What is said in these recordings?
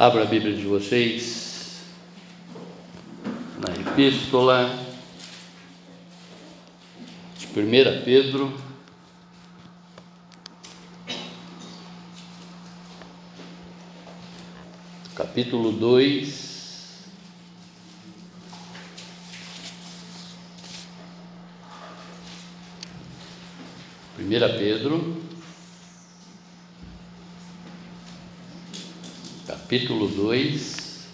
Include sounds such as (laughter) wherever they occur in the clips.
Abra a Bíblia de vocês na Epístola de 1 Pedro. Capítulo 2. Primeira Pedro, capítulo 2,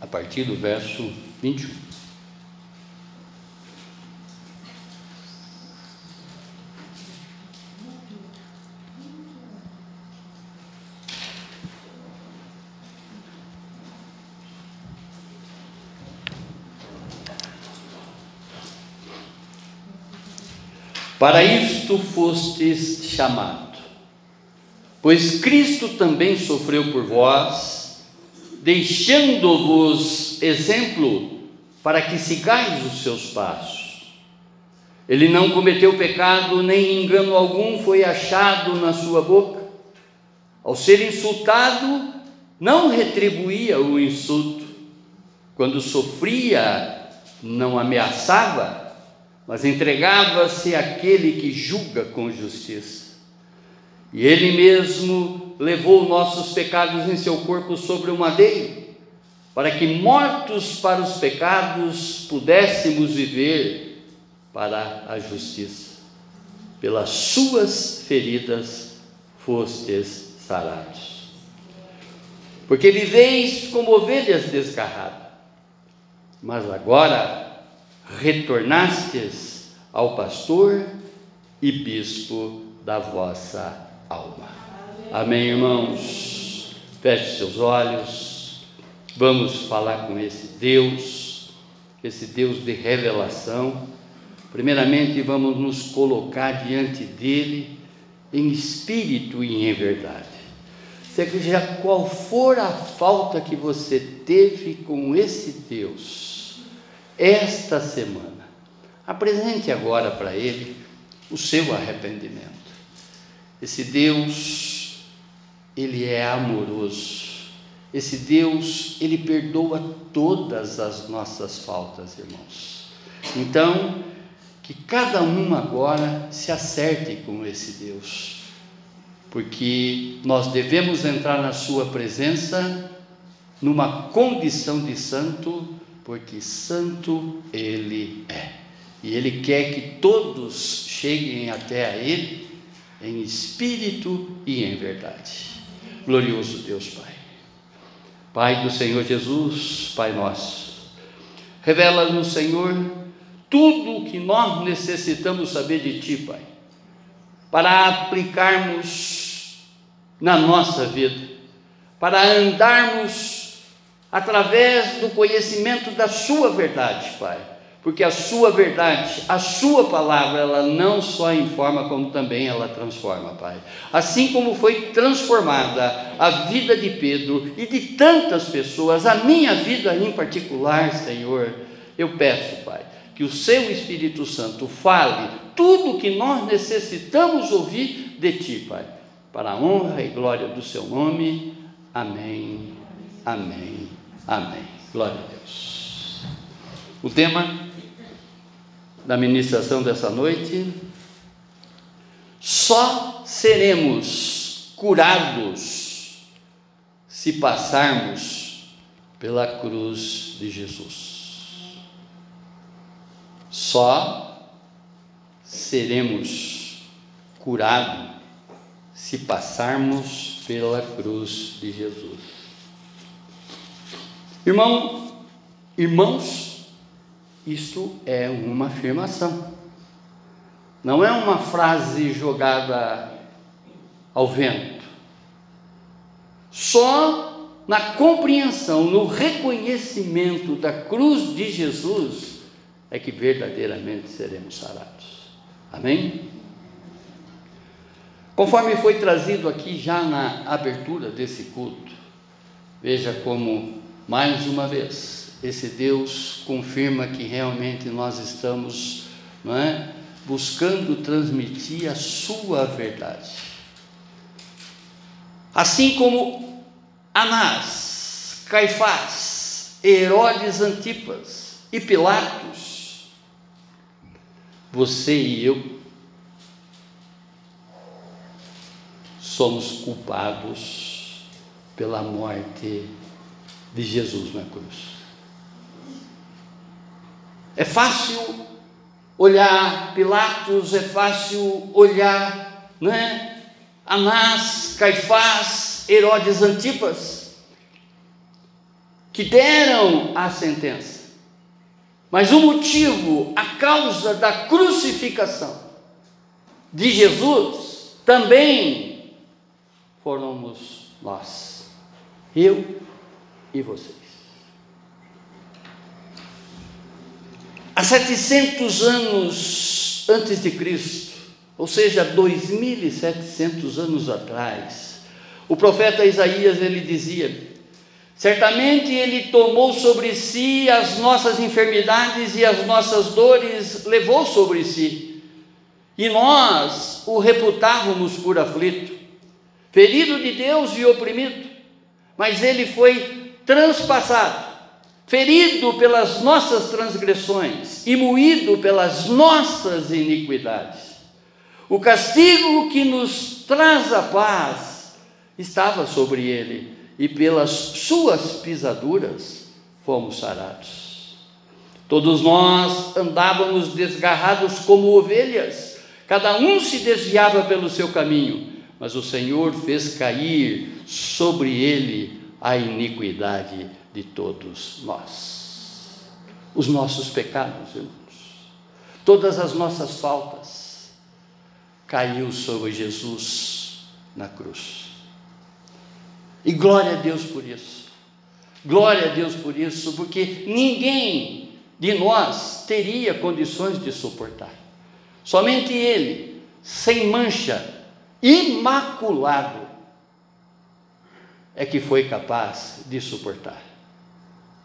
a partir do verso 21. Para isto fostes chamado Pois Cristo também sofreu por vós, deixando-vos exemplo para que sigais os seus passos. Ele não cometeu pecado, nem engano algum foi achado na sua boca. Ao ser insultado, não retribuía o insulto. Quando sofria, não ameaçava, mas entregava-se àquele que julga com justiça. E Ele mesmo levou nossos pecados em seu corpo sobre o madeiro, para que, mortos para os pecados, pudéssemos viver para a justiça. Pelas suas feridas fostes sarados. Porque viveis como ovelhas desgarradas, mas agora retornastes ao pastor e bispo da vossa alma. Amém, irmãos? Feche seus olhos, vamos falar com esse Deus, esse Deus de revelação. Primeiramente, vamos nos colocar diante dele em espírito e em verdade. Seja qual for a falta que você teve com esse Deus, esta semana, apresente agora para ele o seu arrependimento. Esse Deus, ele é amoroso. Esse Deus, ele perdoa todas as nossas faltas, irmãos. Então, que cada um agora se acerte com esse Deus, porque nós devemos entrar na Sua presença numa condição de santo, porque santo Ele é, e Ele quer que todos cheguem até a Ele em espírito e em verdade. Glorioso Deus Pai. Pai do Senhor Jesus, Pai nosso, revela-nos, Senhor, tudo o que nós necessitamos saber de Ti, Pai, para aplicarmos na nossa vida, para andarmos através do conhecimento da Sua verdade, Pai porque a sua verdade, a sua palavra, ela não só informa, como também ela transforma, Pai. Assim como foi transformada a vida de Pedro e de tantas pessoas, a minha vida em particular, Senhor, eu peço, Pai, que o seu Espírito Santo fale tudo o que nós necessitamos ouvir de Ti, Pai, para a honra e glória do Seu nome. Amém, amém, amém. Glória a Deus. O tema da ministração dessa noite, só seremos curados se passarmos pela cruz de Jesus. Só seremos curados se passarmos pela cruz de Jesus. Irmão, irmãos, isto é uma afirmação. Não é uma frase jogada ao vento. Só na compreensão, no reconhecimento da cruz de Jesus, é que verdadeiramente seremos sarados. Amém? Conforme foi trazido aqui já na abertura desse culto, veja como, mais uma vez, esse Deus confirma que realmente nós estamos não é, buscando transmitir a sua verdade. Assim como Anás, Caifás, Herodes Antipas e Pilatos, você e eu somos culpados pela morte de Jesus na cruz. É fácil olhar Pilatos, é fácil olhar, né? Anás, Caifás, Herodes Antipas, que deram a sentença. Mas o motivo, a causa da crucificação de Jesus também fomos nós, eu e vocês. Há 700 anos antes de Cristo, ou seja, 2.700 anos atrás, o profeta Isaías ele dizia: Certamente ele tomou sobre si as nossas enfermidades e as nossas dores levou sobre si. E nós o reputávamos por aflito, ferido de Deus e oprimido, mas ele foi transpassado ferido pelas nossas transgressões e moído pelas nossas iniquidades. O castigo que nos traz a paz estava sobre ele, e pelas suas pisaduras fomos sarados. Todos nós andávamos desgarrados como ovelhas, cada um se desviava pelo seu caminho, mas o Senhor fez cair sobre ele a iniquidade de todos nós. Os nossos pecados, irmãos, todas as nossas faltas, caiu sobre Jesus na cruz. E glória a Deus por isso. Glória a Deus por isso, porque ninguém de nós teria condições de suportar. Somente Ele, sem mancha, imaculado, é que foi capaz de suportar.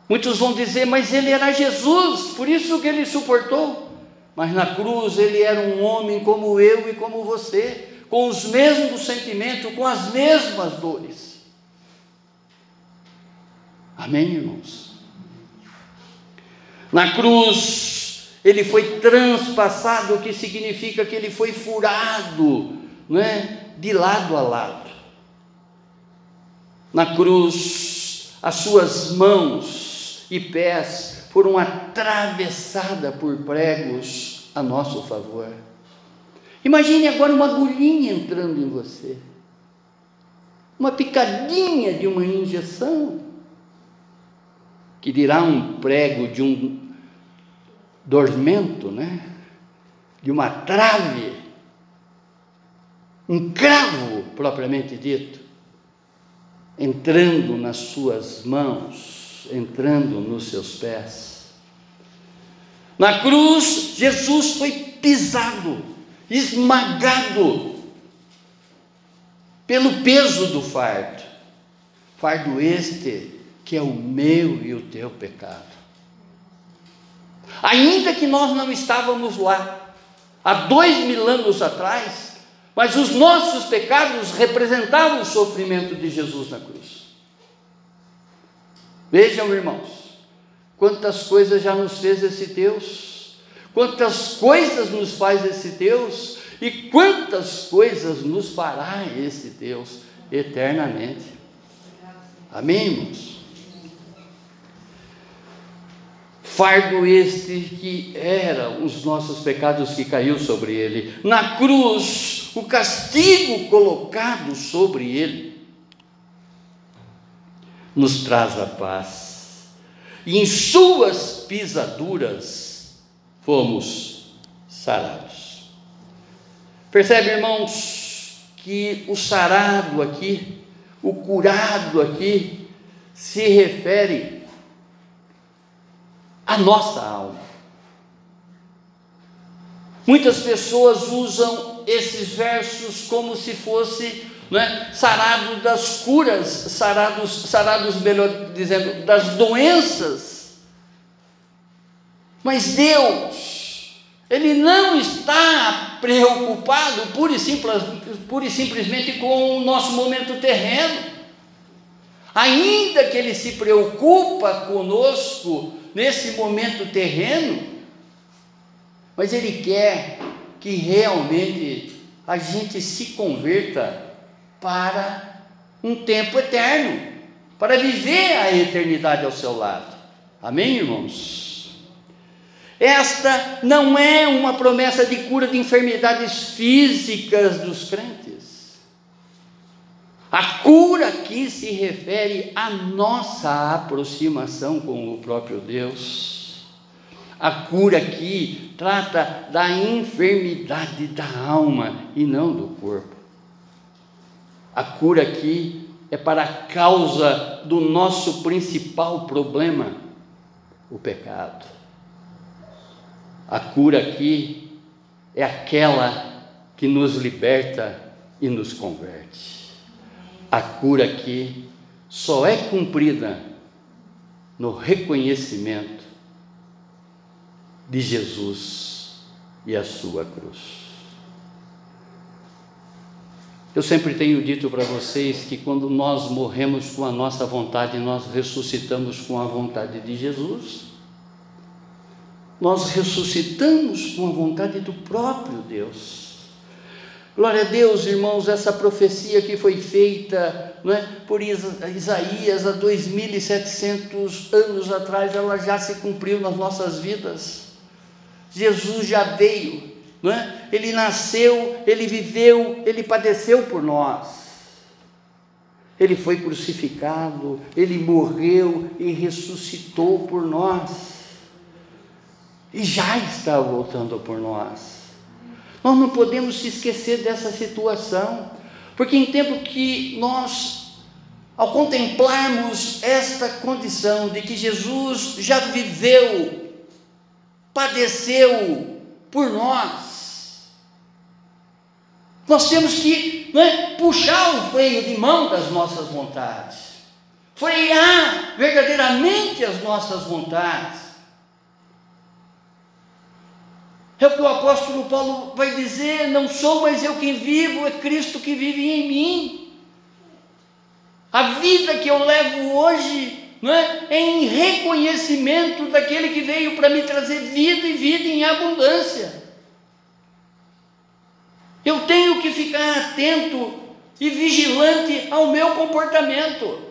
Muitos vão dizer, mas ele era Jesus, por isso que ele suportou. Mas na cruz ele era um homem como eu e como você, com os mesmos sentimentos, com as mesmas dores. Amém, irmãos? Na cruz ele foi transpassado, o que significa que ele foi furado, não é? De lado a lado. Na cruz, as suas mãos e pés foram atravessadas por pregos a nosso favor. Imagine agora uma agulhinha entrando em você, uma picadinha de uma injeção, que dirá um prego de um dormento, né? de uma trave, um cravo propriamente dito, entrando nas suas mãos entrando nos seus pés. Na cruz, Jesus foi pisado, esmagado pelo peso do fardo. Fardo este que é o meu e o teu pecado. Ainda que nós não estávamos lá, há dois mil anos atrás, mas os nossos pecados representavam o sofrimento de Jesus na cruz. Vejam, irmãos, quantas coisas já nos fez esse Deus, quantas coisas nos faz esse Deus e quantas coisas nos fará esse Deus eternamente. Amém, irmãos? Fardo este que era os nossos pecados que caiu sobre ele. Na cruz, o castigo colocado sobre ele nos traz a paz, e em suas pisaduras fomos sarados. Percebe, irmãos, que o sarado aqui, o curado aqui, se refere à nossa alma. Muitas pessoas usam esses versos como se fosse né? sarado das curas, sarados, sarados, melhor dizendo, das doenças. Mas Deus, Ele não está preocupado pura e, simples, pura e simplesmente com o nosso momento terreno. ainda que Ele se preocupa conosco nesse momento terreno, mas Ele quer que realmente a gente se converta para um tempo eterno, para viver a eternidade ao seu lado. Amém, irmãos? Esta não é uma promessa de cura de enfermidades físicas dos crentes. A cura aqui se refere à nossa aproximação com o próprio Deus. A cura aqui trata da enfermidade da alma e não do corpo. A cura aqui é para a causa do nosso principal problema, o pecado. A cura aqui é aquela que nos liberta e nos converte. A cura aqui só é cumprida no reconhecimento de Jesus e a sua cruz. Eu sempre tenho dito para vocês que quando nós morremos com a nossa vontade, nós ressuscitamos com a vontade de Jesus. Nós ressuscitamos com a vontade do próprio Deus. Glória a Deus, irmãos, essa profecia que foi feita não é, por Isaías há 2.700 anos atrás, ela já se cumpriu nas nossas vidas. Jesus já veio, não é? Ele nasceu, ele viveu, ele padeceu por nós. Ele foi crucificado, ele morreu e ressuscitou por nós. E já está voltando por nós. Nós não podemos se esquecer dessa situação, porque em tempo que nós, ao contemplarmos esta condição de que Jesus já viveu, padeceu por nós, nós temos que né, puxar o freio de mão das nossas vontades, frear verdadeiramente as nossas vontades. É o que o apóstolo Paulo vai dizer: não sou mais eu quem vivo, é Cristo que vive em mim. A vida que eu levo hoje né, é em reconhecimento daquele que veio para me trazer vida e vida em abundância. Eu tenho que ficar atento e vigilante ao meu comportamento.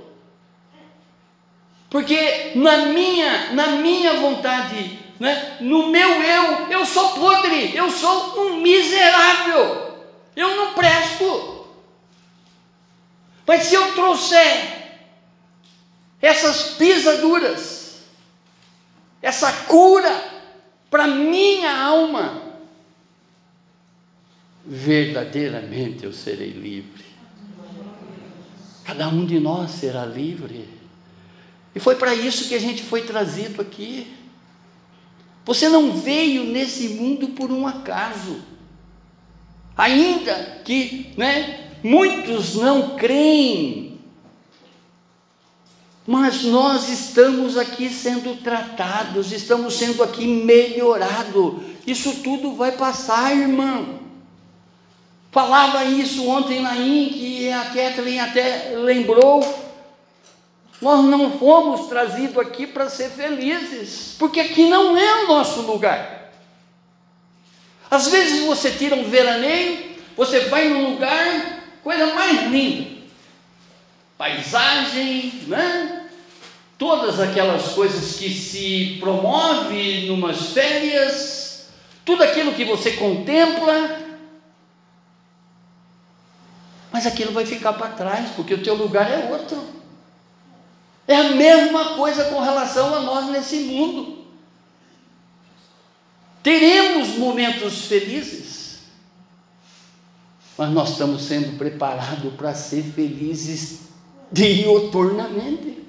Porque na minha, na minha vontade, né, no meu eu, eu sou podre, eu sou um miserável, eu não presto. Mas se eu trouxer essas pisaduras, essa cura para minha alma, verdadeiramente eu serei livre. Cada um de nós será livre. E foi para isso que a gente foi trazido aqui. Você não veio nesse mundo por um acaso. Ainda que né, muitos não creem, mas nós estamos aqui sendo tratados, estamos sendo aqui melhorados. Isso tudo vai passar, irmão. Falava isso ontem na INC, a Kathleen até lembrou. Nós não fomos trazidos aqui para ser felizes, porque aqui não é o nosso lugar. Às vezes você tira um veraneio, você vai num lugar, coisa mais linda, paisagem, né? Todas aquelas coisas que se promove numas férias, tudo aquilo que você contempla, mas aquilo vai ficar para trás, porque o teu lugar é outro. É a mesma coisa com relação a nós nesse mundo. Teremos momentos felizes, mas nós estamos sendo preparados para ser felizes dioturnamente.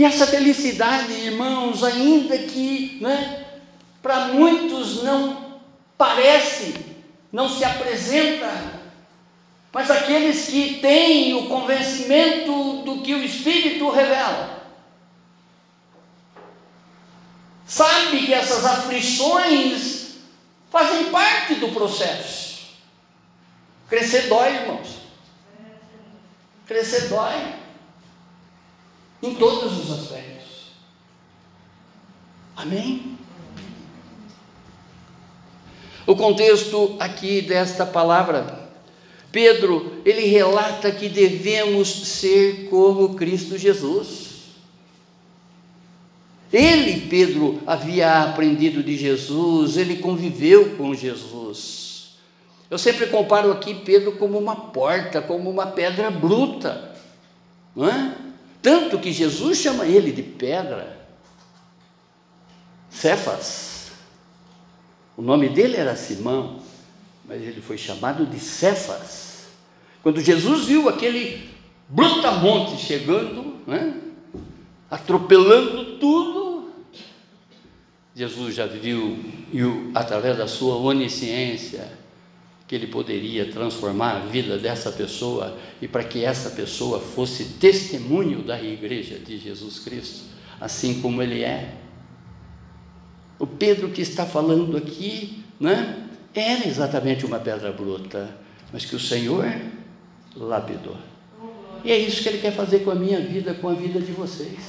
E essa felicidade, irmãos, ainda que né, para muitos não parece não se apresenta, mas aqueles que têm o convencimento do que o Espírito revela. Sabe que essas aflições fazem parte do processo. Crescer dói, irmãos. Crescer dói. Em todos os aspectos. Amém? O contexto aqui desta palavra, Pedro, ele relata que devemos ser como Cristo Jesus. Ele, Pedro, havia aprendido de Jesus, ele conviveu com Jesus. Eu sempre comparo aqui Pedro como uma porta, como uma pedra bruta, não é? Tanto que Jesus chama ele de pedra, Cefas. O nome dele era Simão, mas ele foi chamado de Cefas. Quando Jesus viu aquele brutamonte chegando, né? atropelando tudo. Jesus já viu, e através da sua onisciência, que ele poderia transformar a vida dessa pessoa e para que essa pessoa fosse testemunho da igreja de Jesus Cristo, assim como ele é. O Pedro que está falando aqui, né, era exatamente uma pedra bruta, mas que o Senhor lapidou. E é isso que ele quer fazer com a minha vida, com a vida de vocês.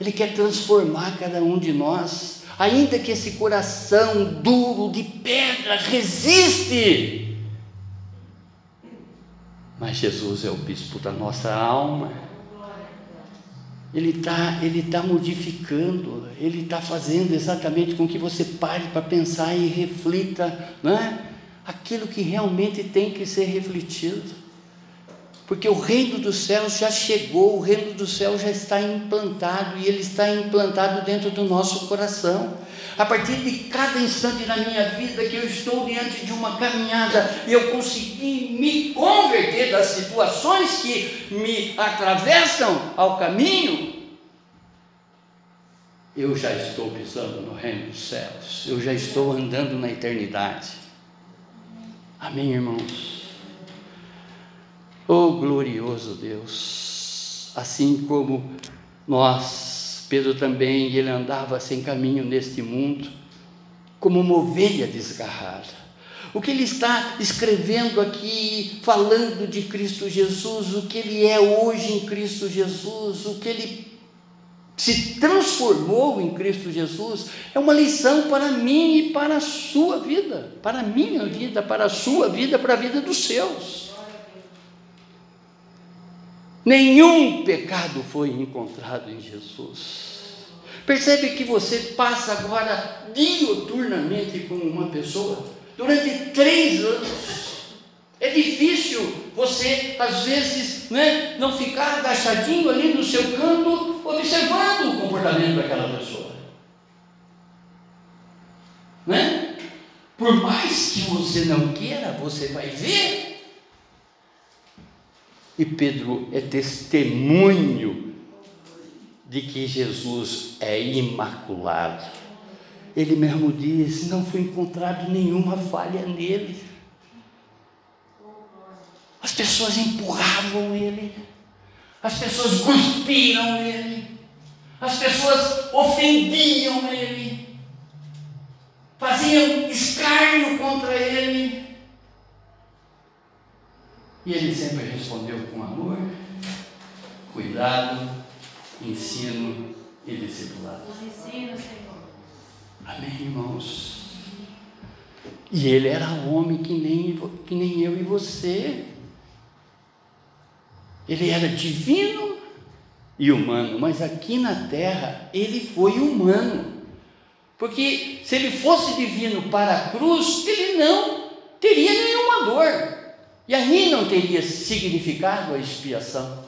Ele quer transformar cada um de nós, ainda que esse coração duro de pedra resiste. Mas Jesus é o bispo da nossa alma. Ele está ele tá modificando, ele está fazendo exatamente com que você pare para pensar e reflita, não é? Aquilo que realmente tem que ser refletido porque o reino dos céus já chegou, o reino dos céus já está implantado e ele está implantado dentro do nosso coração. A partir de cada instante na minha vida que eu estou diante de uma caminhada e eu consegui me converter das situações que me atravessam ao caminho, eu já estou pisando no reino dos céus, eu já estou andando na eternidade. Amém, irmãos? Oh glorioso Deus! Assim como nós, Pedro também, ele andava sem caminho neste mundo, como uma ovelha desgarrada. O que ele está escrevendo aqui, falando de Cristo Jesus, o que ele é hoje em Cristo Jesus, o que ele se transformou em Cristo Jesus, é uma lição para mim e para a sua vida, para a minha vida, para a sua vida, para a vida dos seus. Nenhum pecado foi encontrado em Jesus. Percebe que você passa agora dioturnamente com uma pessoa durante três anos. É difícil você, às vezes, né, não ficar agachadinho ali no seu canto, observando o comportamento daquela pessoa. Né? Por mais que você não queira, você vai ver e Pedro é testemunho de que Jesus é imaculado. Ele mesmo diz: não foi encontrado nenhuma falha nele. As pessoas empurravam ele, as pessoas cuspiram ele, as pessoas ofendiam ele, E ele sempre respondeu com amor, cuidado, ensino e discipulado. Amém, irmãos? E ele era homem que nem, que nem eu e você. Ele era divino e humano, mas aqui na terra ele foi humano. Porque se ele fosse divino para a cruz, ele não teria nenhuma dor. E aí não teria significado a expiação.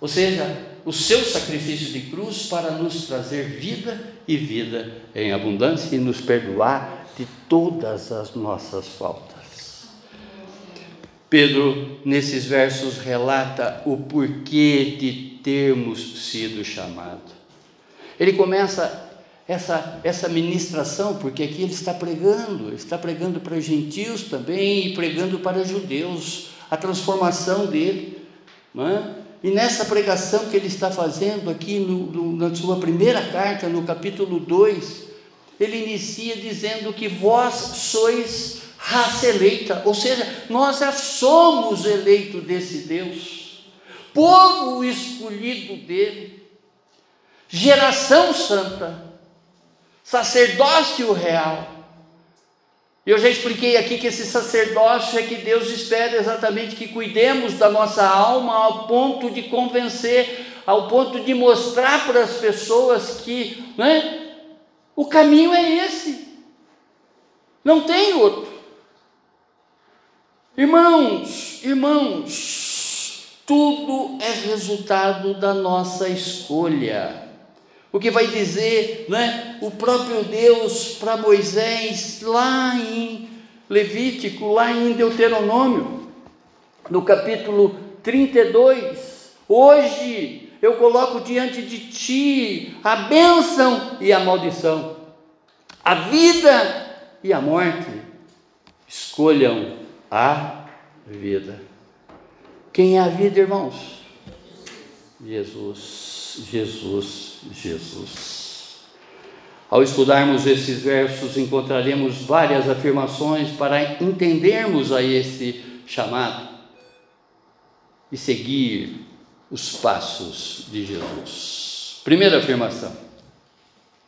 Ou seja, o seu sacrifício de cruz para nos trazer vida e vida em abundância e nos perdoar de todas as nossas faltas. Pedro, nesses versos, relata o porquê de termos sido chamados. Ele começa essa, essa ministração, porque aqui ele está pregando, ele está pregando para gentios também e pregando para judeus, a transformação dele. Não é? E nessa pregação que ele está fazendo aqui no, no, na sua primeira carta, no capítulo 2, ele inicia dizendo que vós sois raça eleita, ou seja, nós já somos eleitos desse Deus, povo escolhido dele, geração santa, sacerdócio real. Eu já expliquei aqui que esse sacerdócio é que Deus espera exatamente que cuidemos da nossa alma ao ponto de convencer, ao ponto de mostrar para as pessoas que né, o caminho é esse, não tem outro. Irmãos, irmãos, tudo é resultado da nossa escolha. O que vai dizer né, o próprio Deus para Moisés lá em Levítico, lá em Deuteronômio, no capítulo 32. Hoje eu coloco diante de ti a bênção e a maldição, a vida e a morte. Escolham a vida. Quem é a vida, irmãos? Jesus. Jesus, Jesus. Ao estudarmos esses versos, encontraremos várias afirmações para entendermos a esse chamado e seguir os passos de Jesus. Primeira afirmação,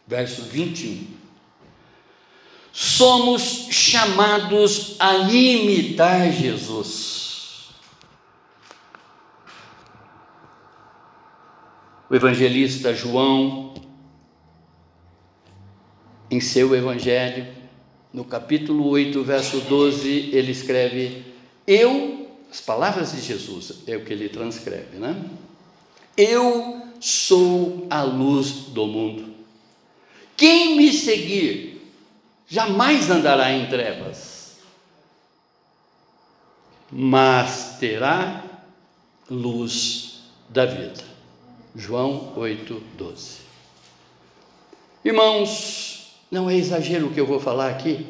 verso 21. Somos chamados a imitar Jesus. O evangelista João, em seu evangelho, no capítulo 8, verso 12, ele escreve: Eu, as palavras de Jesus, é o que ele transcreve, né? Eu sou a luz do mundo. Quem me seguir jamais andará em trevas, mas terá luz da vida. João 8, 12. Irmãos, não é exagero o que eu vou falar aqui,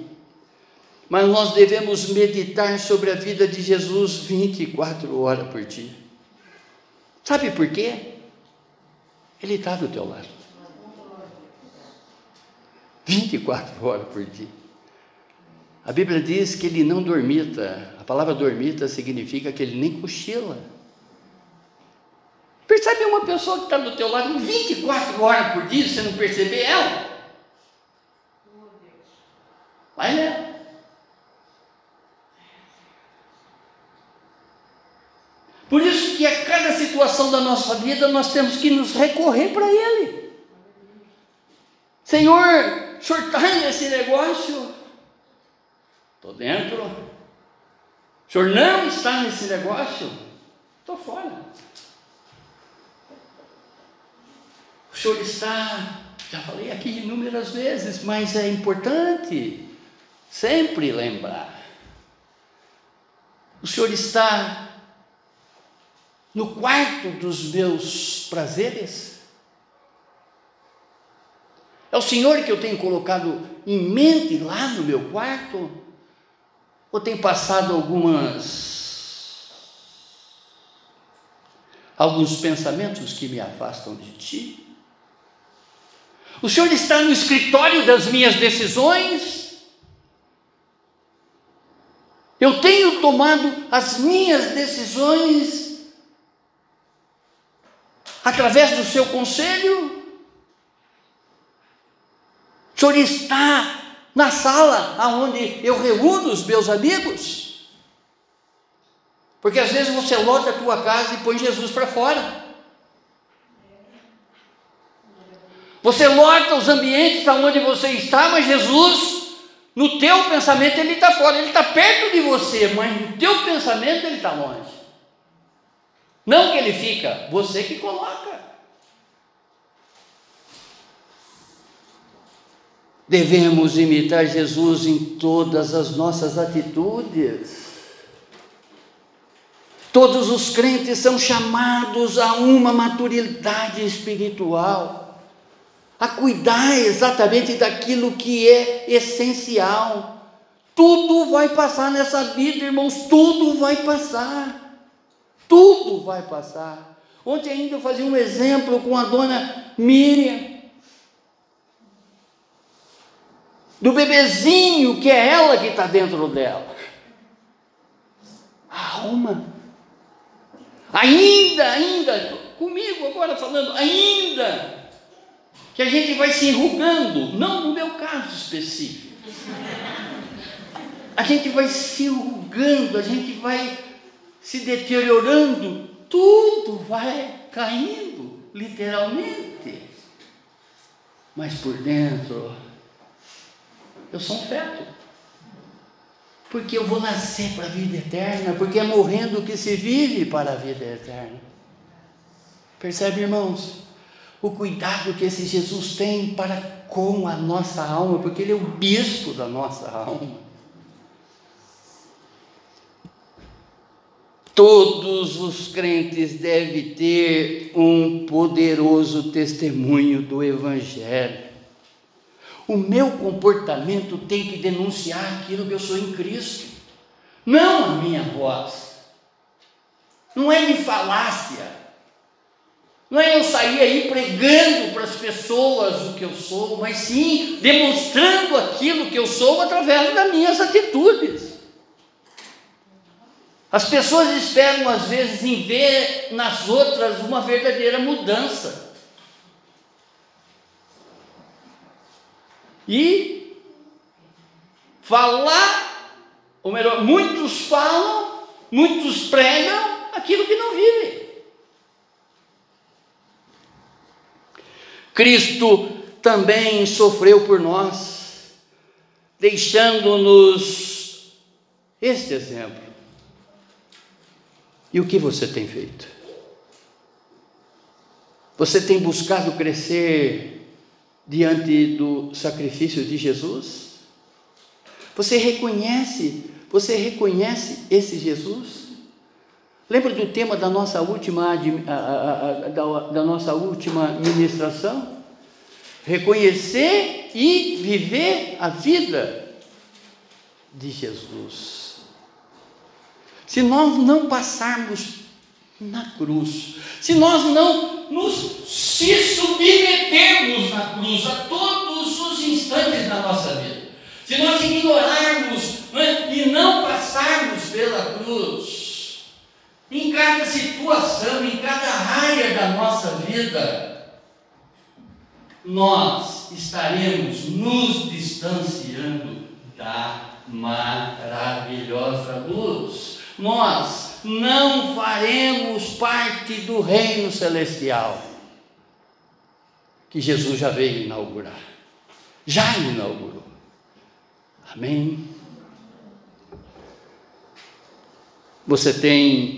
mas nós devemos meditar sobre a vida de Jesus 24 horas por dia. Sabe por quê? Ele está do teu lado. 24 horas por dia. A Bíblia diz que ele não dormita. A palavra dormita significa que ele nem cochila. Percebe uma pessoa que está do teu lado 24 horas por dia, você não perceber ela? Vai nela. Por isso que a cada situação da nossa vida nós temos que nos recorrer para Ele. Senhor, o senhor está nesse negócio? Estou dentro. O senhor não está nesse negócio? Estou fora. O senhor está, já falei aqui inúmeras vezes, mas é importante sempre lembrar. O senhor está no quarto dos meus prazeres? É o Senhor que eu tenho colocado em mente lá no meu quarto? Ou tem passado algumas alguns pensamentos que me afastam de ti? O Senhor está no escritório das minhas decisões. Eu tenho tomado as minhas decisões através do seu conselho. O Senhor está na sala onde eu reúno os meus amigos. Porque às vezes você lota a tua casa e põe Jesus para fora. Você lota os ambientes aonde você está, mas Jesus, no teu pensamento, ele está fora, ele está perto de você, mas no teu pensamento ele está longe. Não que ele fica, você que coloca. Devemos imitar Jesus em todas as nossas atitudes. Todos os crentes são chamados a uma maturidade espiritual a cuidar exatamente daquilo que é essencial. Tudo vai passar nessa vida, irmãos, tudo vai passar. Tudo vai passar. Ontem ainda eu fazia um exemplo com a dona Miriam. do bebezinho que é ela que está dentro dela. A alma. Ainda, ainda, comigo agora falando, ainda, que a gente vai se enrugando, não no meu caso específico. A gente vai se enrugando, a gente vai se deteriorando, tudo vai caindo, literalmente. Mas por dentro, eu sou um feto. Porque eu vou nascer para a vida eterna, porque é morrendo que se vive para a vida eterna. Percebe, irmãos? O cuidado que esse Jesus tem para com a nossa alma, porque ele é o bispo da nossa alma. Todos os crentes devem ter um poderoso testemunho do Evangelho. O meu comportamento tem que denunciar aquilo que eu sou em Cristo, não a minha voz. Não é de falácia, não é eu sair aí pregando para as pessoas o que eu sou, mas sim demonstrando aquilo que eu sou através das minhas atitudes. As pessoas esperam, às vezes, em ver nas outras uma verdadeira mudança. E falar, ou melhor, muitos falam, muitos pregam aquilo que não vivem. Cristo também sofreu por nós, deixando-nos este exemplo. E o que você tem feito? Você tem buscado crescer diante do sacrifício de Jesus? Você reconhece, você reconhece esse Jesus? Lembra do tema da nossa última, da, nossa última ministração? Reconhecer e viver a vida de Jesus. Se nós não passarmos na cruz, se nós não nos se submetermos na cruz a todos os instantes da nossa vida, se nós ignorarmos né, e não passarmos pela cruz, em cada situação, em cada área da nossa vida, nós estaremos nos distanciando da maravilhosa luz nós não faremos parte do reino celestial que Jesus já veio inaugurar. Já inaugurou. Amém? Você tem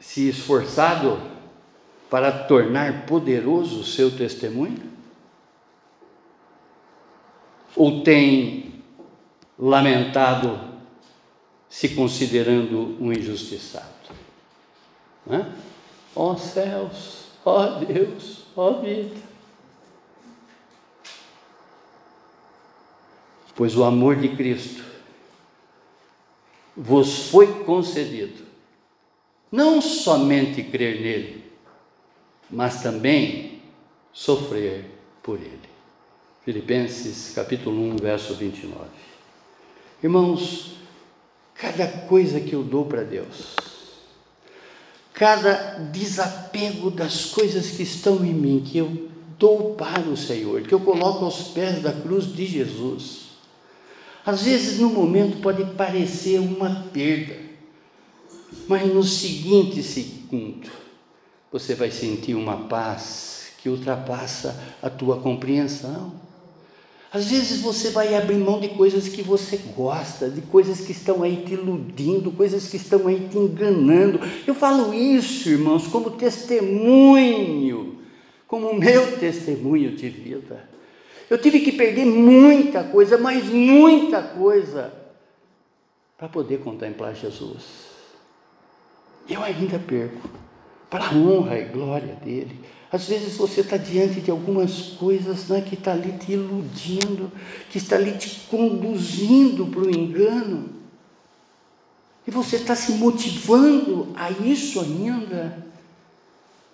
se esforçado para tornar poderoso o seu testemunho? Ou tem lamentado se considerando um injustiçado. Ó oh, céus, ó oh, Deus, ó oh, vida. Pois o amor de Cristo vos foi concedido, não somente crer nele, mas também sofrer por ele. Filipenses capítulo 1, verso 29. Irmãos, cada coisa que eu dou para Deus, cada desapego das coisas que estão em mim, que eu dou para o Senhor, que eu coloco aos pés da cruz de Jesus. Às vezes no momento pode parecer uma perda, mas no seguinte segundo você vai sentir uma paz que ultrapassa a tua compreensão. Às vezes você vai abrir mão de coisas que você gosta, de coisas que estão aí te iludindo, coisas que estão aí te enganando. Eu falo isso, irmãos, como testemunho, como meu testemunho de vida. Eu tive que perder muita coisa, mas muita coisa, para poder contemplar Jesus. Eu ainda perco, para a honra e glória dele. Às vezes você está diante de algumas coisas né, que está ali te iludindo, que está ali te conduzindo para o engano. E você está se motivando a isso ainda.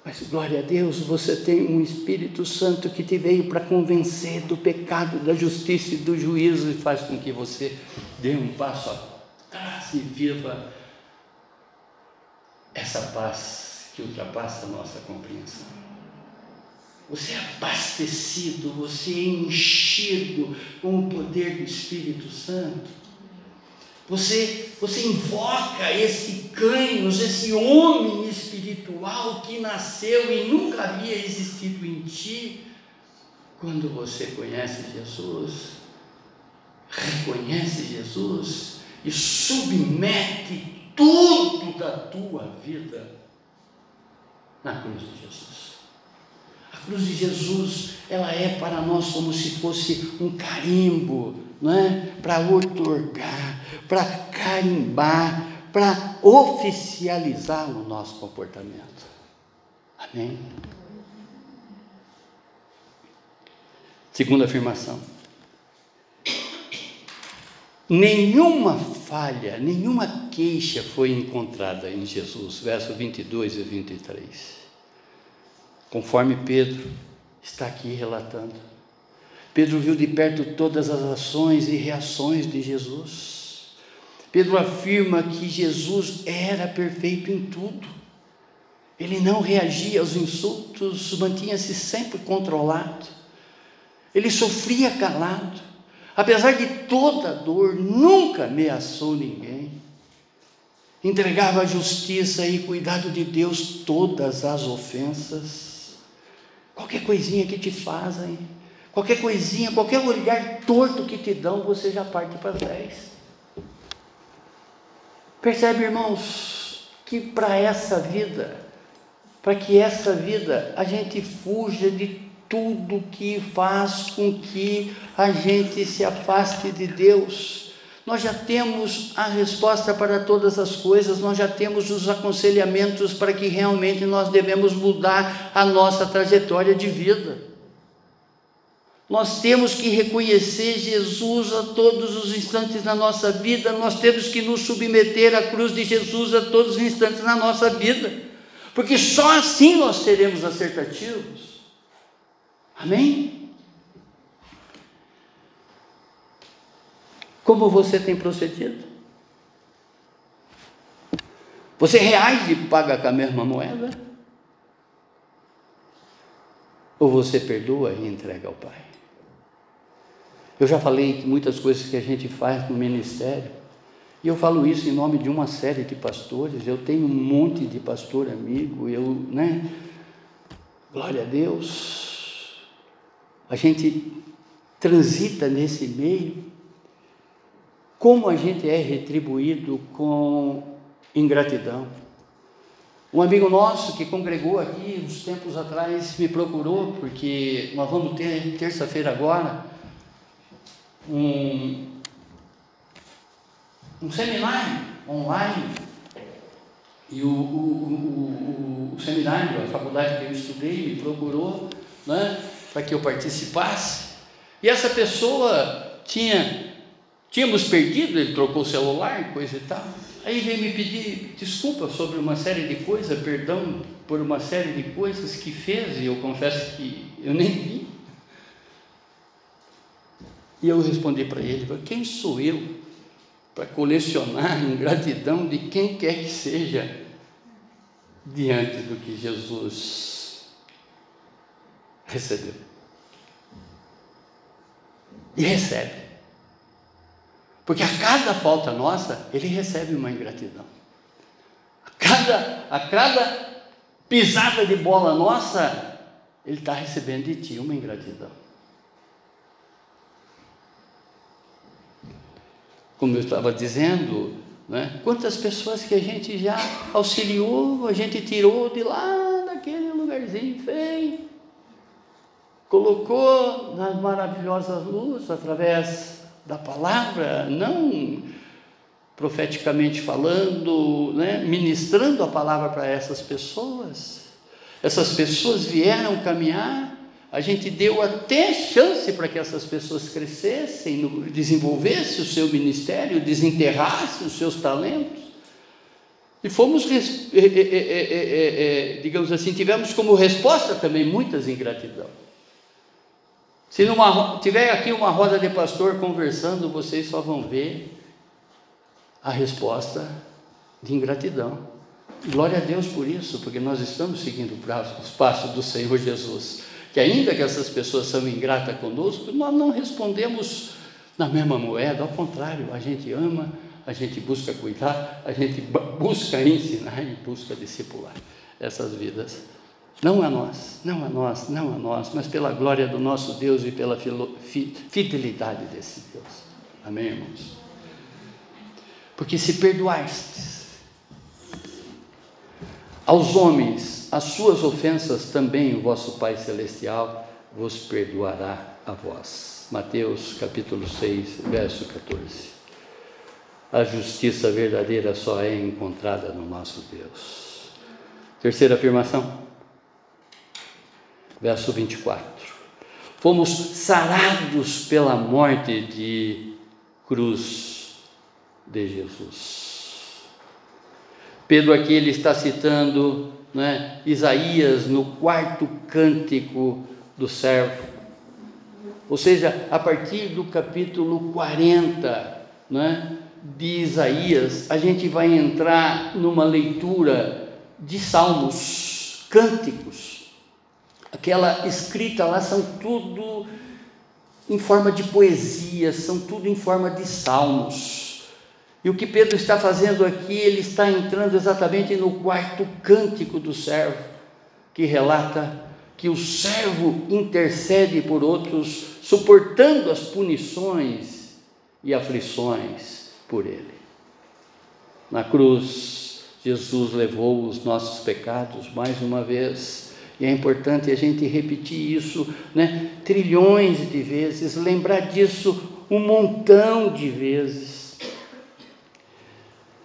Mas glória a Deus, você tem um Espírito Santo que te veio para convencer do pecado, da justiça e do juízo e faz com que você dê um passo atrás e viva essa paz que ultrapassa a nossa compreensão. Você é abastecido, você é enchido com o poder do Espírito Santo. Você, você invoca esse cães, esse homem espiritual que nasceu e nunca havia existido em ti. Quando você conhece Jesus, reconhece Jesus e submete tudo da tua vida na cruz de Jesus. A cruz de Jesus, ela é para nós como se fosse um carimbo não é? para otorgar, para carimbar, para oficializar o nosso comportamento. Amém? Segunda afirmação. Nenhuma falha, nenhuma queixa foi encontrada em Jesus, verso 22 e 23. Conforme Pedro está aqui relatando. Pedro viu de perto todas as ações e reações de Jesus. Pedro afirma que Jesus era perfeito em tudo. Ele não reagia aos insultos, mantinha-se sempre controlado. Ele sofria calado. Apesar de toda dor, nunca ameaçou ninguém. Entregava a justiça e cuidado de Deus todas as ofensas. Qualquer coisinha que te fazem, Qualquer coisinha, qualquer olhar torto que te dão, você já parte para trás. Percebe, irmãos, que para essa vida, para que essa vida a gente fuja de tudo que faz com que a gente se afaste de Deus. Nós já temos a resposta para todas as coisas, nós já temos os aconselhamentos para que realmente nós devemos mudar a nossa trajetória de vida. Nós temos que reconhecer Jesus a todos os instantes na nossa vida, nós temos que nos submeter à cruz de Jesus a todos os instantes na nossa vida, porque só assim nós seremos acertativos. Amém? Como você tem procedido? Você reage e paga com a mesma moeda? Ou você perdoa e entrega ao Pai? Eu já falei muitas coisas que a gente faz no ministério, e eu falo isso em nome de uma série de pastores. Eu tenho um monte de pastor amigo, eu, né? Glória a Deus. A gente transita nesse meio. Como a gente é retribuído com ingratidão. Um amigo nosso que congregou aqui uns tempos atrás me procurou, porque nós vamos ter terça-feira agora um, um seminário online, e o, o, o, o, seminário, a faculdade que eu estudei, me procurou né, para que eu participasse, e essa pessoa tinha, tínhamos perdido, ele trocou o celular, coisa e tal, aí veio me pedir desculpa sobre uma série de coisas, perdão por uma série de coisas que fez, e eu confesso que eu nem vi, e eu respondi para ele: quem sou eu para colecionar ingratidão de quem quer que seja diante do que Jesus recebeu? E recebe. Porque a cada falta nossa, ele recebe uma ingratidão. A cada, a cada pisada de bola nossa, ele está recebendo de ti uma ingratidão. como eu estava dizendo, né? quantas pessoas que a gente já auxiliou, a gente tirou de lá daquele lugarzinho feio, colocou nas maravilhosas luzes através da palavra, não profeticamente falando, né? ministrando a palavra para essas pessoas. Essas pessoas vieram caminhar a gente deu até chance para que essas pessoas crescessem, desenvolvessem o seu ministério, desenterrassem os seus talentos. E fomos, é, é, é, digamos assim, tivemos como resposta também muitas ingratidão. Se numa, tiver aqui uma roda de pastor conversando, vocês só vão ver a resposta de ingratidão. Glória a Deus por isso, porque nós estamos seguindo os passos do Senhor Jesus. Que ainda que essas pessoas são ingratas conosco, nós não respondemos na mesma moeda, ao contrário, a gente ama, a gente busca cuidar, a gente busca ensinar e busca discipular essas vidas. Não a nós, não a nós, não a nós, mas pela glória do nosso Deus e pela fidelidade desse Deus. Amém, irmãos? Porque se perdoastes aos homens as suas ofensas, também o vosso Pai Celestial vos perdoará a vós. Mateus capítulo 6, verso 14. A justiça verdadeira só é encontrada no nosso Deus. Terceira afirmação verso 24. Fomos sarados pela morte de cruz de Jesus. Pedro aqui ele está citando né, Isaías no quarto cântico do servo. Ou seja, a partir do capítulo 40 né, de Isaías, a gente vai entrar numa leitura de salmos, cânticos aquela escrita lá são tudo em forma de poesia, são tudo em forma de salmos. E o que Pedro está fazendo aqui, ele está entrando exatamente no quarto cântico do servo, que relata que o servo intercede por outros, suportando as punições e aflições por ele. Na cruz, Jesus levou os nossos pecados mais uma vez e é importante a gente repetir isso, né? Trilhões de vezes, lembrar disso um montão de vezes.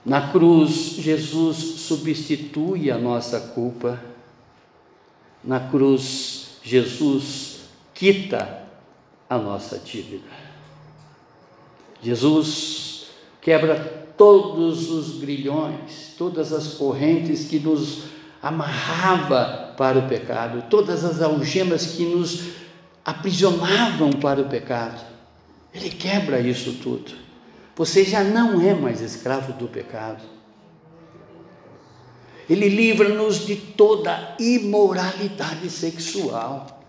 Na cruz, Jesus substitui a nossa culpa. Na cruz, Jesus quita a nossa dívida. Jesus quebra todos os grilhões, todas as correntes que nos amarrava para o pecado, todas as algemas que nos aprisionavam para o pecado. Ele quebra isso tudo. Você já não é mais escravo do pecado. Ele livra-nos de toda imoralidade sexual,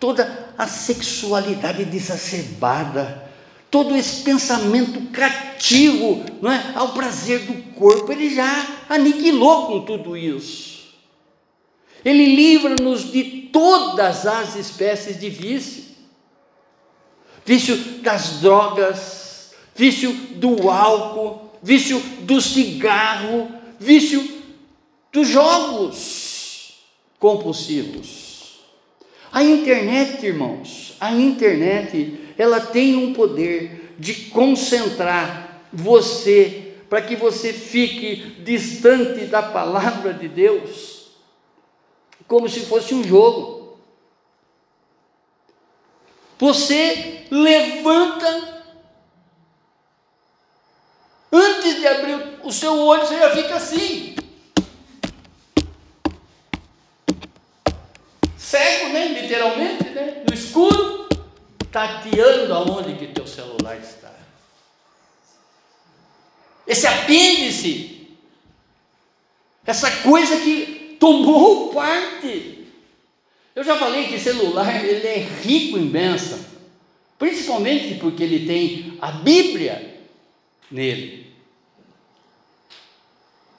toda a sexualidade desacerbada, todo esse pensamento cativo não é, ao prazer do corpo. Ele já aniquilou com tudo isso. Ele livra-nos de todas as espécies de vício. Vício das drogas, vício do álcool, vício do cigarro, vício dos jogos compulsivos. A internet, irmãos, a internet, ela tem um poder de concentrar você para que você fique distante da palavra de Deus como se fosse um jogo. Você levanta, antes de abrir o seu olho, você já fica assim. Cego, né? Literalmente, né? No escuro, tateando aonde que teu celular está. Esse apêndice, essa coisa que tomou parte. Eu já falei que celular ele é rico em bênção, principalmente porque ele tem a Bíblia nele.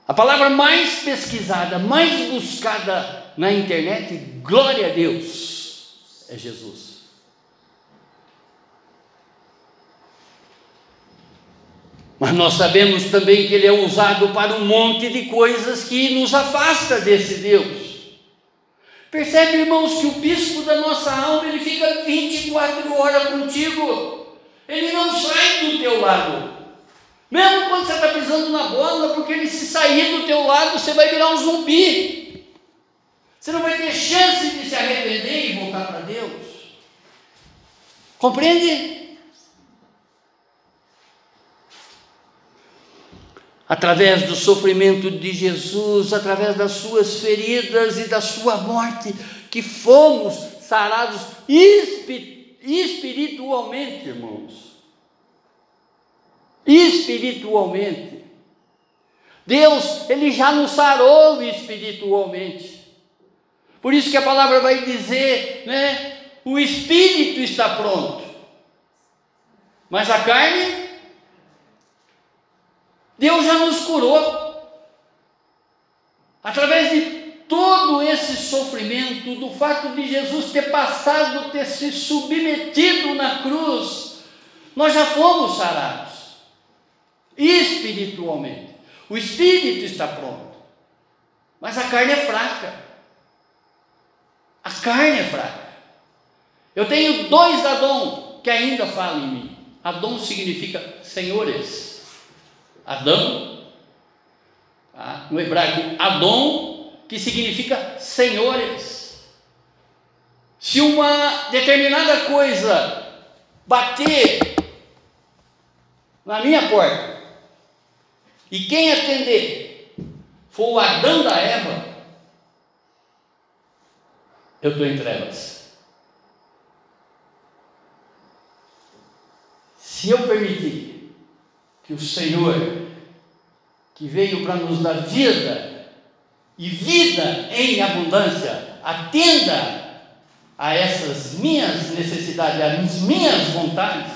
A palavra mais pesquisada, mais buscada na internet, glória a Deus, é Jesus. Mas nós sabemos também que ele é usado para um monte de coisas que nos afasta desse Deus. Percebe, irmãos, que o bispo da nossa alma, ele fica 24 horas contigo. Ele não sai do teu lado. Mesmo quando você está pisando na bola, porque ele se sair do teu lado, você vai virar um zumbi. Você não vai ter chance de se arrepender e voltar para Deus. Compreende? Através do sofrimento de Jesus, através das suas feridas e da sua morte, que fomos sarados espiritualmente, irmãos. Espiritualmente. Deus, Ele já nos sarou espiritualmente. Por isso que a palavra vai dizer, né? O espírito está pronto, mas a carne, Deus já nos curou. Através de todo esse sofrimento, do fato de Jesus ter passado, ter se submetido na cruz, nós já fomos sarados espiritualmente. O espírito está pronto, mas a carne é fraca. A carne é fraca. Eu tenho dois Adão que ainda falam em mim. Adão significa senhores. Adão, tá? no hebraico, Adão, que significa senhores. Se uma determinada coisa bater na minha porta, e quem atender for o Adão da Eva, eu estou em trevas. Se eu permitir que o Senhor, que veio para nos dar vida, e vida em abundância, atenda a essas minhas necessidades, às minhas vontades,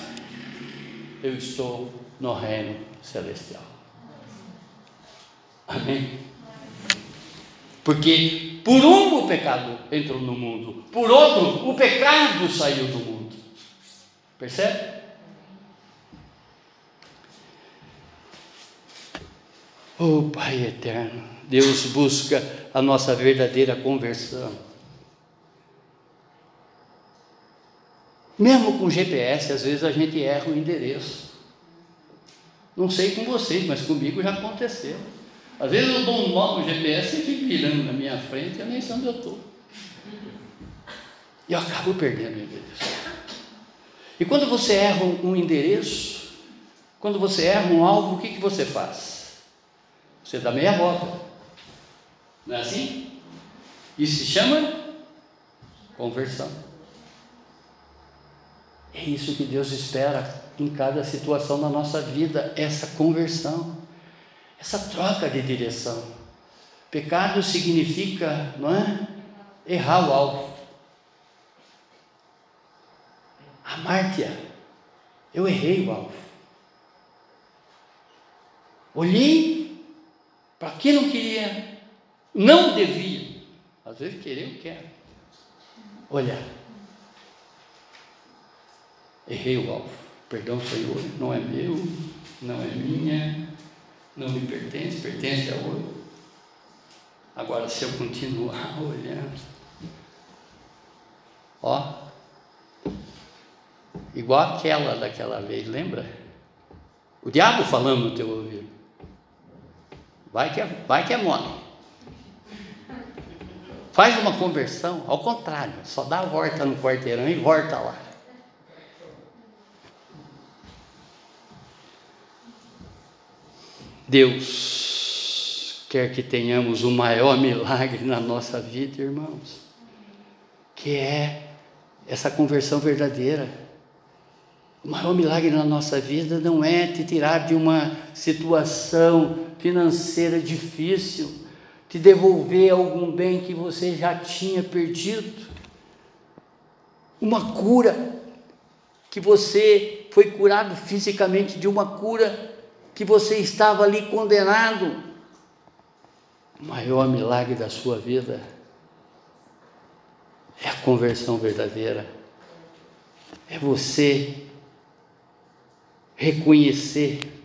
eu estou no reino celestial. Amém? Porque por um o pecado entrou no mundo, por outro o pecado saiu do mundo. Percebe? Oh Pai eterno, Deus busca a nossa verdadeira conversão. Mesmo com GPS, às vezes a gente erra o endereço. Não sei com vocês, mas comigo já aconteceu. Às vezes eu dou um nó no GPS e fico virando na minha frente, eu nem sei onde eu estou. E eu acabo perdendo o endereço. E quando você erra um endereço, quando você erra um alvo, o que, que você faz? Você dá meia volta. Não é assim? Isso se chama conversão. É isso que Deus espera em cada situação da nossa vida, essa conversão essa troca de direção. Pecado significa, não é? Errar o alvo. Amar-te. Eu errei o alvo. Olhei para quem não queria, não devia. Às vezes querer eu quero. Olhar. Errei o alvo. Perdão, Senhor, não é meu, não é minha, não me pertence, pertence a outro. Agora, se eu continuar (laughs) olhando, ó, igual aquela daquela vez, lembra? O diabo falando no teu ouvido. Vai que é, vai que é mole. Faz uma conversão, ao contrário, só dá a volta no quarteirão e volta lá. Deus quer que tenhamos o maior milagre na nossa vida, irmãos, que é essa conversão verdadeira. O maior milagre na nossa vida não é te tirar de uma situação financeira difícil, te devolver algum bem que você já tinha perdido, uma cura, que você foi curado fisicamente de uma cura que você estava ali condenado. O maior milagre da sua vida é a conversão verdadeira. É você reconhecer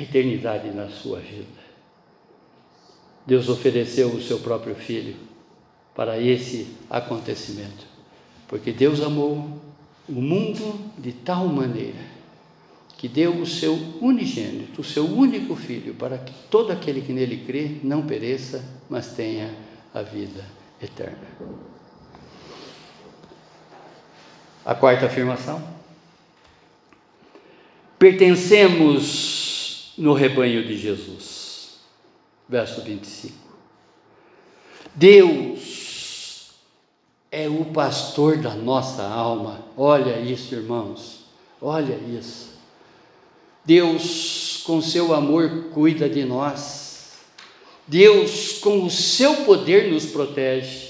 eternidade na sua vida. Deus ofereceu o seu próprio filho para esse acontecimento, porque Deus amou o mundo de tal maneira que deu o seu unigênito, o seu único filho, para que todo aquele que nele crê não pereça, mas tenha a vida eterna. A quarta afirmação. Pertencemos no rebanho de Jesus. verso 25. Deus é o pastor da nossa alma. Olha isso, irmãos. Olha isso. Deus, com seu amor, cuida de nós. Deus, com o seu poder, nos protege.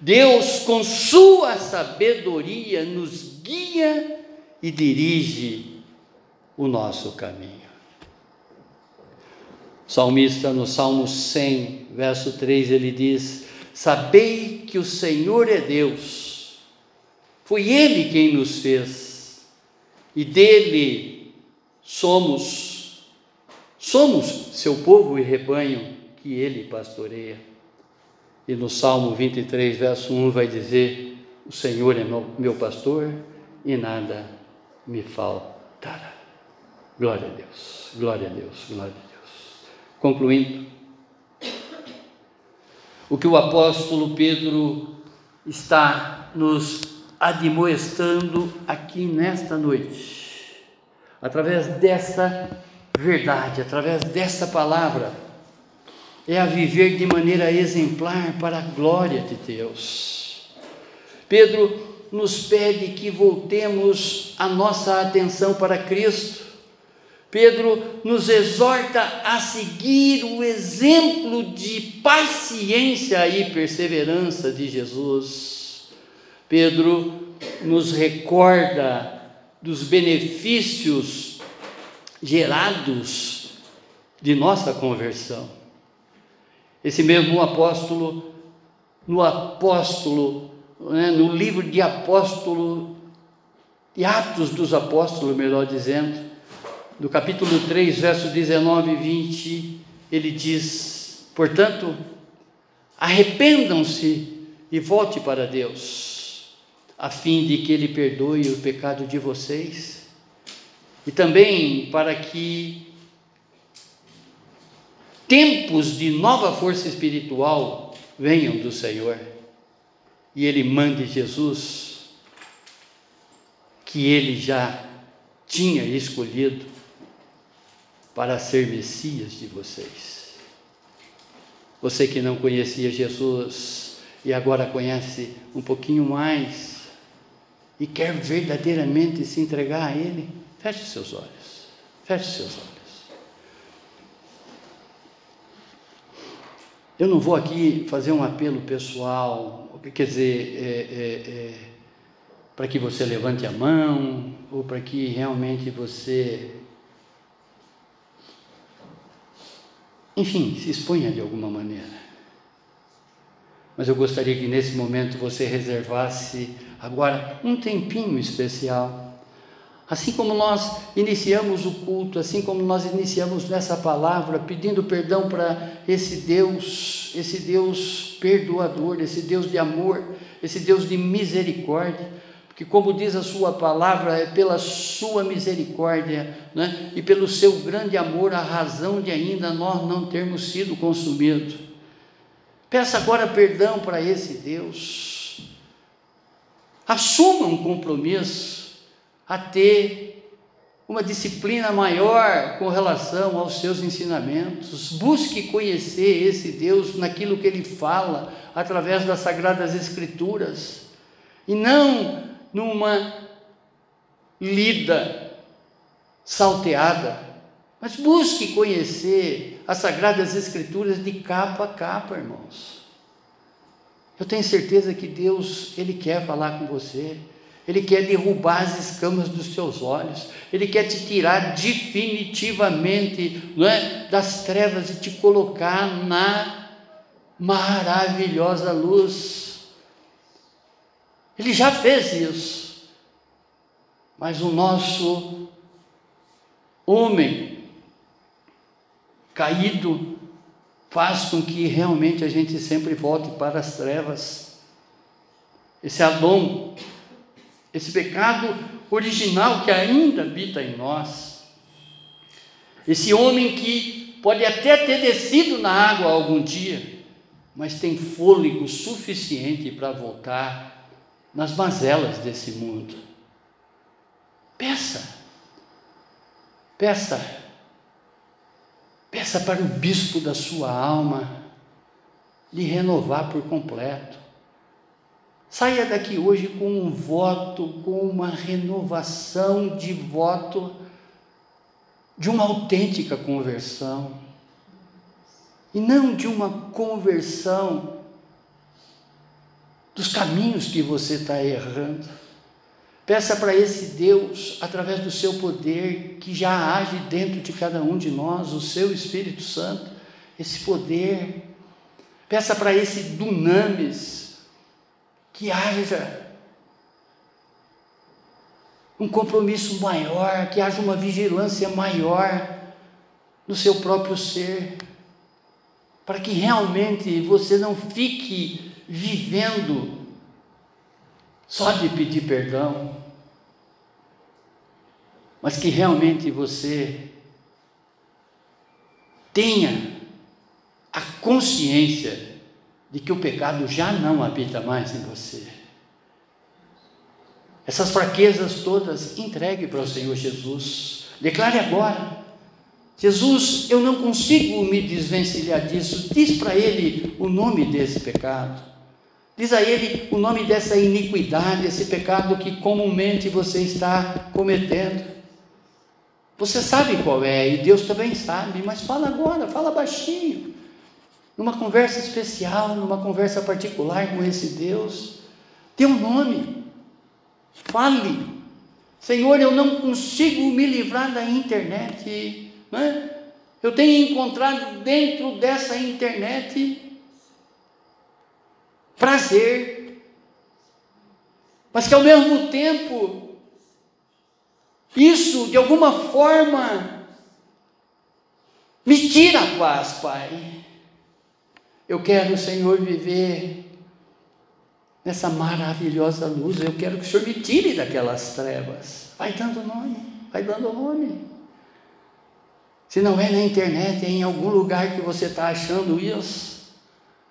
Deus, com sua sabedoria, nos guia e dirige o nosso caminho. O salmista, no Salmo 100, verso 3, ele diz: Sabei que o Senhor é Deus, foi Ele quem nos fez, e dele somos, somos seu povo e rebanho que Ele pastoreia. E no Salmo 23, verso 1, vai dizer: O Senhor é meu, pastor e nada me faltará. Glória a Deus, glória a Deus, glória a Deus. Concluindo, o que o apóstolo Pedro está nos admoestando aqui nesta noite, através dessa verdade, através dessa palavra, é a viver de maneira exemplar para a glória de Deus. Pedro nos pede que voltemos a nossa atenção para Cristo Pedro nos exorta a seguir o exemplo de paciência e perseverança de Jesus. Pedro nos recorda dos benefícios gerados de nossa conversão. Esse mesmo apóstolo, no apóstolo, né, no livro de apóstolo, de Atos dos Apóstolos, melhor dizendo, no capítulo 3, verso 19 e 20, ele diz: Portanto, arrependam-se e volte para Deus, a fim de que Ele perdoe o pecado de vocês, e também para que tempos de nova força espiritual venham do Senhor, e Ele mande Jesus, que Ele já tinha escolhido para ser Messias de vocês. Você que não conhecia Jesus e agora conhece um pouquinho mais e quer verdadeiramente se entregar a Ele, feche seus olhos. Feche seus olhos. Eu não vou aqui fazer um apelo pessoal, quer dizer, é, é, é, para que você levante a mão ou para que realmente você enfim, se exponha de alguma maneira. Mas eu gostaria que nesse momento você reservasse agora um tempinho especial. Assim como nós iniciamos o culto, assim como nós iniciamos nessa palavra, pedindo perdão para esse Deus, esse Deus perdoador, esse Deus de amor, esse Deus de misericórdia que, como diz a Sua palavra, é pela Sua misericórdia né, e pelo Seu grande amor a razão de ainda nós não termos sido consumidos. Peça agora perdão para esse Deus. Assuma um compromisso a ter uma disciplina maior com relação aos seus ensinamentos. Busque conhecer esse Deus naquilo que ele fala através das sagradas escrituras. E não numa lida salteada, mas busque conhecer as Sagradas Escrituras de capa a capa, irmãos. Eu tenho certeza que Deus, Ele quer falar com você, Ele quer derrubar as escamas dos seus olhos, Ele quer te tirar definitivamente é, das trevas e te colocar na maravilhosa luz. Ele já fez isso. Mas o nosso homem caído faz com que realmente a gente sempre volte para as trevas. Esse Adão, esse pecado original que ainda habita em nós. Esse homem que pode até ter descido na água algum dia, mas tem fôlego suficiente para voltar nas mazelas desse mundo. Peça, peça, Peça para o bispo da sua alma lhe renovar por completo. Saia daqui hoje com um voto, com uma renovação de voto, de uma autêntica conversão. E não de uma conversão dos caminhos que você está errando. Peça para esse Deus, através do seu poder, que já age dentro de cada um de nós, o seu Espírito Santo, esse poder. Peça para esse dunamis, que haja um compromisso maior, que haja uma vigilância maior no seu próprio ser, para que realmente você não fique vivendo só de pedir perdão, mas que realmente você tenha a consciência de que o pecado já não habita mais em você. Essas fraquezas todas, entregue para o Senhor Jesus. Declare agora: Jesus, eu não consigo me desvencilhar disso. Diz para Ele o nome desse pecado. Diz a ele o nome dessa iniquidade, esse pecado que comumente você está cometendo. Você sabe qual é, e Deus também sabe, mas fala agora, fala baixinho, numa conversa especial, numa conversa particular com esse Deus. Dê um nome, fale. Senhor, eu não consigo me livrar da internet, né? eu tenho encontrado dentro dessa internet prazer, mas que ao mesmo tempo, isso de alguma forma me tira a paz, Pai. Eu quero, Senhor, viver nessa maravilhosa luz. Eu quero que o Senhor me tire daquelas trevas. Vai dando nome, vai dando nome. Se não é na internet, é em algum lugar que você está achando isso.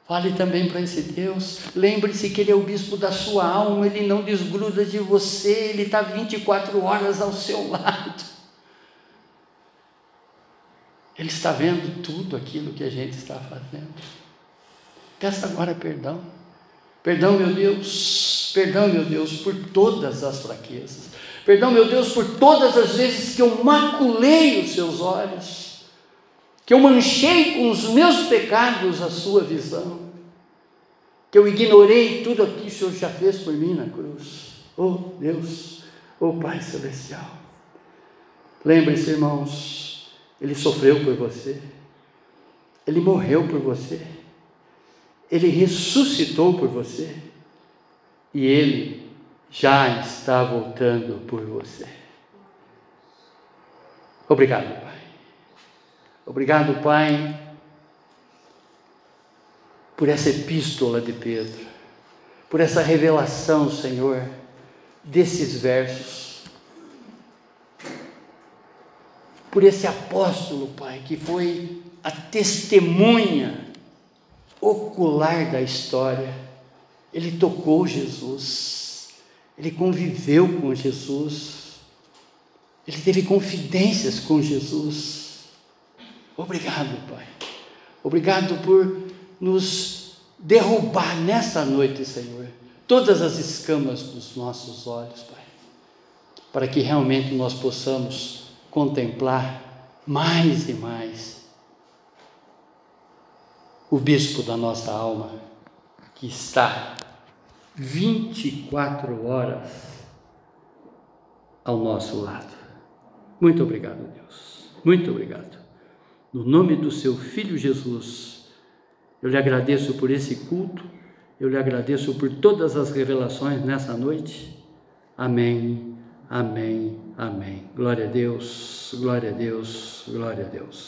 Fale também para esse Deus. Lembre-se que Ele é o bispo da sua alma, Ele não desgruda de você, Ele está 24 horas ao seu (laughs) lado. Ele está vendo tudo aquilo que a gente está fazendo. Peça agora perdão. Perdão, meu Deus, perdão, meu Deus, por todas as fraquezas. Perdão, meu Deus, por todas as vezes que eu maculei os seus olhos que eu manchei com os meus pecados a sua visão, que eu ignorei tudo aquilo que o Senhor já fez por mim na cruz. Oh Deus, oh Pai Celestial. Lembre-se, irmãos, Ele sofreu por você, Ele morreu por você, Ele ressuscitou por você e Ele já está voltando por você. Obrigado, Pai. Obrigado, Pai, por essa epístola de Pedro, por essa revelação, Senhor, desses versos, por esse apóstolo, Pai, que foi a testemunha ocular da história. Ele tocou Jesus, ele conviveu com Jesus, ele teve confidências com Jesus. Obrigado, Pai. Obrigado por nos derrubar nessa noite, Senhor, todas as escamas dos nossos olhos, Pai, para que realmente nós possamos contemplar mais e mais o bispo da nossa alma, que está 24 horas ao nosso lado. Muito obrigado, Deus. Muito obrigado. No nome do seu Filho Jesus, eu lhe agradeço por esse culto, eu lhe agradeço por todas as revelações nessa noite. Amém, amém, amém. Glória a Deus, glória a Deus, glória a Deus.